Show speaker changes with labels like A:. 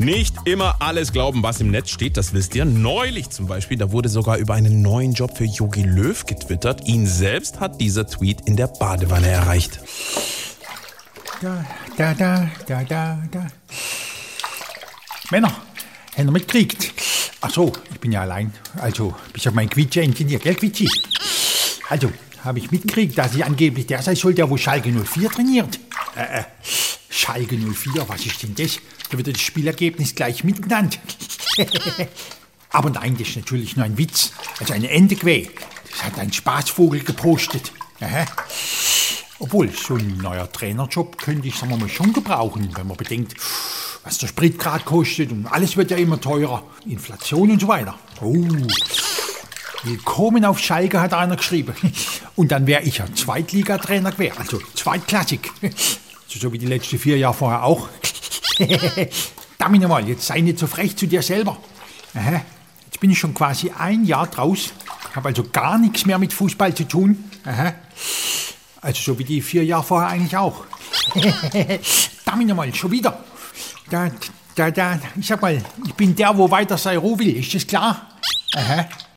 A: Nicht immer alles glauben, was im Netz steht, das wisst ihr. Neulich zum Beispiel, da wurde sogar über einen neuen Job für Yogi Löw getwittert. Ihn selbst hat dieser Tweet in der Badewanne erreicht.
B: Da, da, da, da, da, da. Männer, habt ihr mitgekriegt? Ach so, ich bin ja allein. Also, bis auf mein Quietsche-Ingenieur, gell, Quitschi? Also, habe ich mitgekriegt, dass ich angeblich der sein soll, der wo Schalke 04 trainiert. Äh, äh, Schalke 04, was ist denn das? Da wird das Spielergebnis gleich mitgenannt. Aber nein, das ist natürlich nur ein Witz. Also eine Endequä. Das hat ein Spaßvogel gepostet. Aha. Obwohl, so ein neuer Trainerjob könnte ich, sagen wir mal, schon gebrauchen, wenn man bedenkt, was der Sprit gerade kostet und alles wird ja immer teurer. Inflation und so weiter. Oh. Willkommen auf Schalke, hat einer geschrieben. Und dann wäre ich ja Zweitligatrainer gewesen, also Zweitklassik. So wie die letzten vier Jahre vorher auch. Damit nochmal, jetzt sei nicht so frech zu dir selber. Aha. Jetzt bin ich schon quasi ein Jahr draus, habe also gar nichts mehr mit Fußball zu tun. Aha. Also so wie die vier Jahre vorher eigentlich auch. Damit nochmal, schon wieder. Da, da, da, ich sag mal, ich bin der, wo weiter sei Ruhe will, ist das klar? Aha.